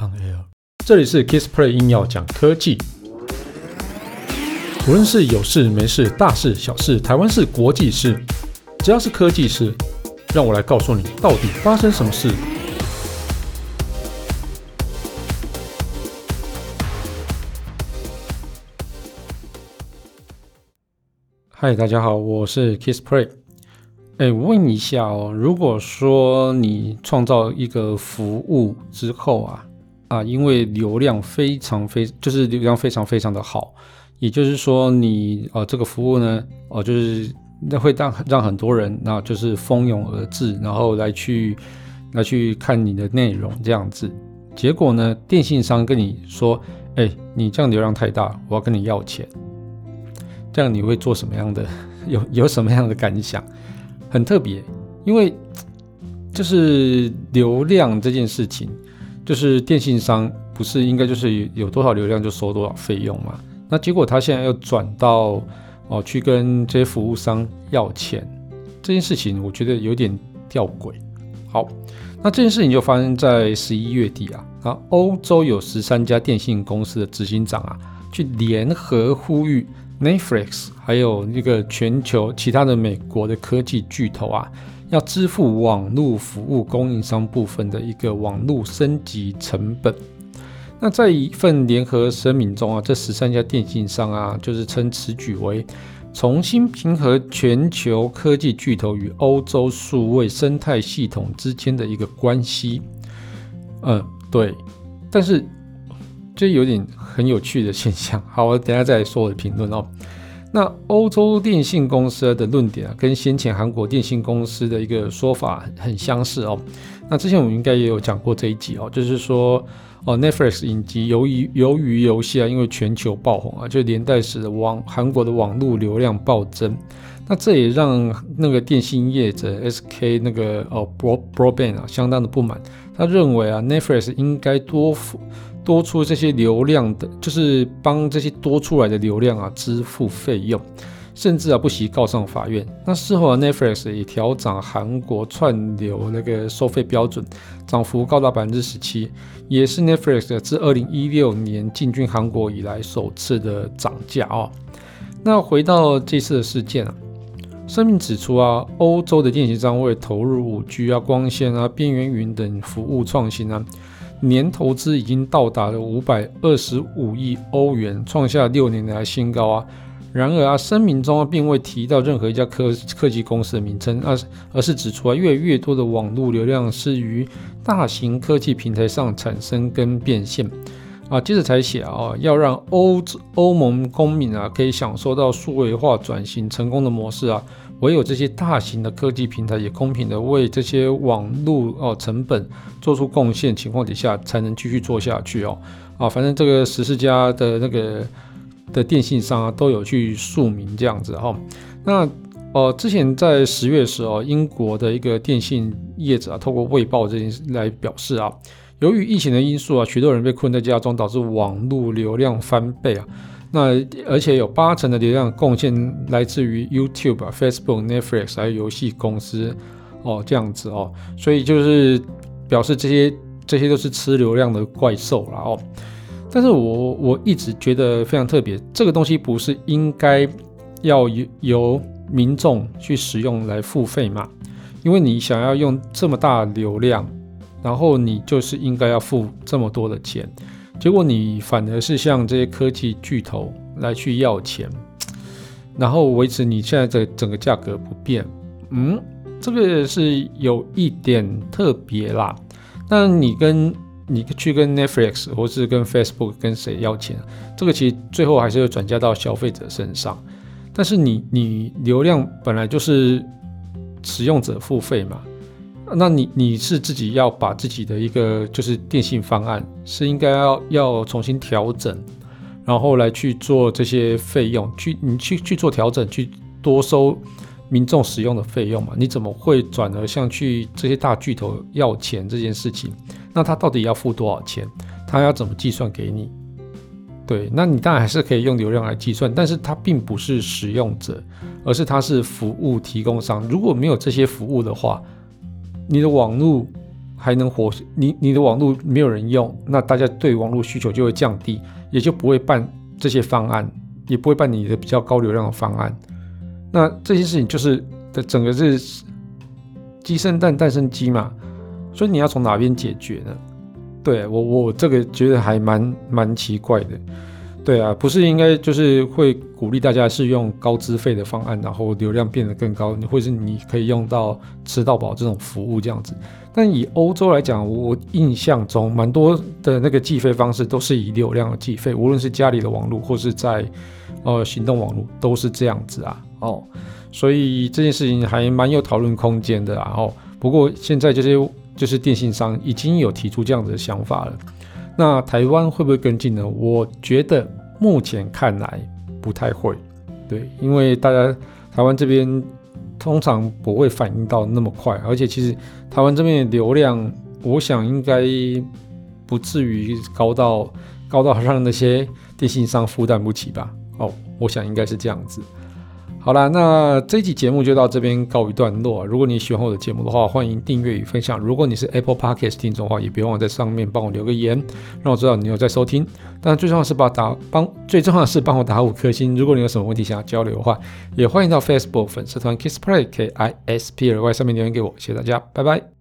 On Air，这里是 Kissplay 硬要讲科技，无论是有事没事、大事小事、台湾事、国际事，只要是科技事，让我来告诉你到底发生什么事。嗨，大家好，我是 Kissplay。哎，问一下哦，如果说你创造一个服务之后啊，啊，因为流量非常非，就是流量非常非常的好，也就是说你呃这个服务呢，哦、就是那会让让很多人，那就是蜂拥而至，然后来去来去看你的内容这样子。结果呢，电信商跟你说，哎，你这样流量太大，我要跟你要钱。这样你会做什么样的？有有什么样的感想？很特别，因为就是流量这件事情。就是电信商不是应该就是有多少流量就收多少费用嘛？那结果他现在要转到哦去跟这些服务商要钱，这件事情我觉得有点吊诡。好，那这件事情就发生在十一月底啊，啊，欧洲有十三家电信公司的执行长啊，去联合呼吁 Netflix 还有那个全球其他的美国的科技巨头啊。要支付网络服务供应商部分的一个网络升级成本。那在一份联合声明中啊，这十三家电信商啊，就是称此举为重新平衡全球科技巨头与欧洲数位生态系统之间的一个关系。嗯，对。但是这有点很有趣的现象。好，我等下再说我的评论哦。那欧洲电信公司的论点啊，跟先前韩国电信公司的一个说法很相似哦。那之前我们应该也有讲过这一集哦，就是说哦，Netflix 影集由于由于游戏啊，因为全球爆红啊，就连带使得网韩国的网络流量暴增。那这也让那个电信业者 SK 那个哦 Broad Broadband 啊，相当的不满。他认为啊，Netflix 应该多付。多出这些流量的，就是帮这些多出来的流量啊支付费用，甚至啊不惜告上法院。那事后啊，Netflix 也调涨韩国串流那个收费标准，涨幅高达百分之十七，也是 Netflix 自二零一六年进军韩国以来首次的涨价哦。那回到这次的事件啊，声明指出啊，欧洲的电信商为投入五 G 啊、光纤啊、边缘云等服务创新啊。年投资已经到达了五百二十五亿欧元，创下六年来新高啊！然而啊，声明中啊并未提到任何一家科科技公司的名称，而而是指出啊，越来越多的网络流量是于大型科技平台上产生跟变现啊。接着才写啊，要让欧欧盟公民啊可以享受到数位化转型成功的模式啊。唯有这些大型的科技平台也公平的为这些网络哦成本做出贡献情况底下，才能继续做下去哦啊，反正这个十四家的那个的电信商啊都有去署名这样子哈、那呃之前在十月的时候，英国的一个电信业者啊，透过卫报这件事来表示啊，由于疫情的因素啊，许多人被困在家中，导致网络流量翻倍啊。那而且有八成的流量贡献来自于 YouTube、Facebook、Netflix 还有游戏公司哦，这样子哦，所以就是表示这些这些都是吃流量的怪兽了哦。但是我我一直觉得非常特别，这个东西不是应该要由由民众去使用来付费吗？因为你想要用这么大流量，然后你就是应该要付这么多的钱。结果你反而是向这些科技巨头来去要钱，然后维持你现在这整个价格不变，嗯，这个是有一点特别啦。那你跟你去跟 Netflix 或是跟 Facebook 跟谁要钱，这个其实最后还是会转嫁到消费者身上。但是你你流量本来就是使用者付费嘛。那你你是自己要把自己的一个就是电信方案是应该要要重新调整，然后来去做这些费用，去你去去做调整，去多收民众使用的费用嘛？你怎么会转而向去这些大巨头要钱这件事情？那他到底要付多少钱？他要怎么计算给你？对，那你当然还是可以用流量来计算，但是他并不是使用者，而是他是服务提供商。如果没有这些服务的话，你的网络还能活，你你的网络没有人用，那大家对网络需求就会降低，也就不会办这些方案，也不会办你的比较高流量的方案。那这些事情就是的整个是鸡生蛋，蛋生鸡嘛，所以你要从哪边解决呢？对我我这个觉得还蛮蛮奇怪的。对啊，不是应该就是会鼓励大家是用高资费的方案，然后流量变得更高，或是你可以用到吃到饱这种服务这样子。但以欧洲来讲，我印象中蛮多的那个计费方式都是以流量计费，无论是家里的网络或是在呃行动网络都是这样子啊。哦，所以这件事情还蛮有讨论空间的啊。哦，不过现在这些就是电信商已经有提出这样子的想法了。那台湾会不会跟进呢？我觉得目前看来不太会，对，因为大家台湾这边通常不会反应到那么快，而且其实台湾这边的流量，我想应该不至于高到高到让那些电信商负担不起吧？哦，我想应该是这样子。好啦，那这一期节目就到这边告一段落。如果你喜欢我的节目的话，欢迎订阅与分享。如果你是 Apple Podcast 听众的话，也别忘了在上面帮我留个言，让我知道你有在收听。但最重要的是把打帮，最重要的是帮我打五颗星。如果你有什么问题想要交流的话，也欢迎到 Facebook 粉丝团 Kiss Play K I S P L Y 上面留言给我。谢谢大家，拜拜。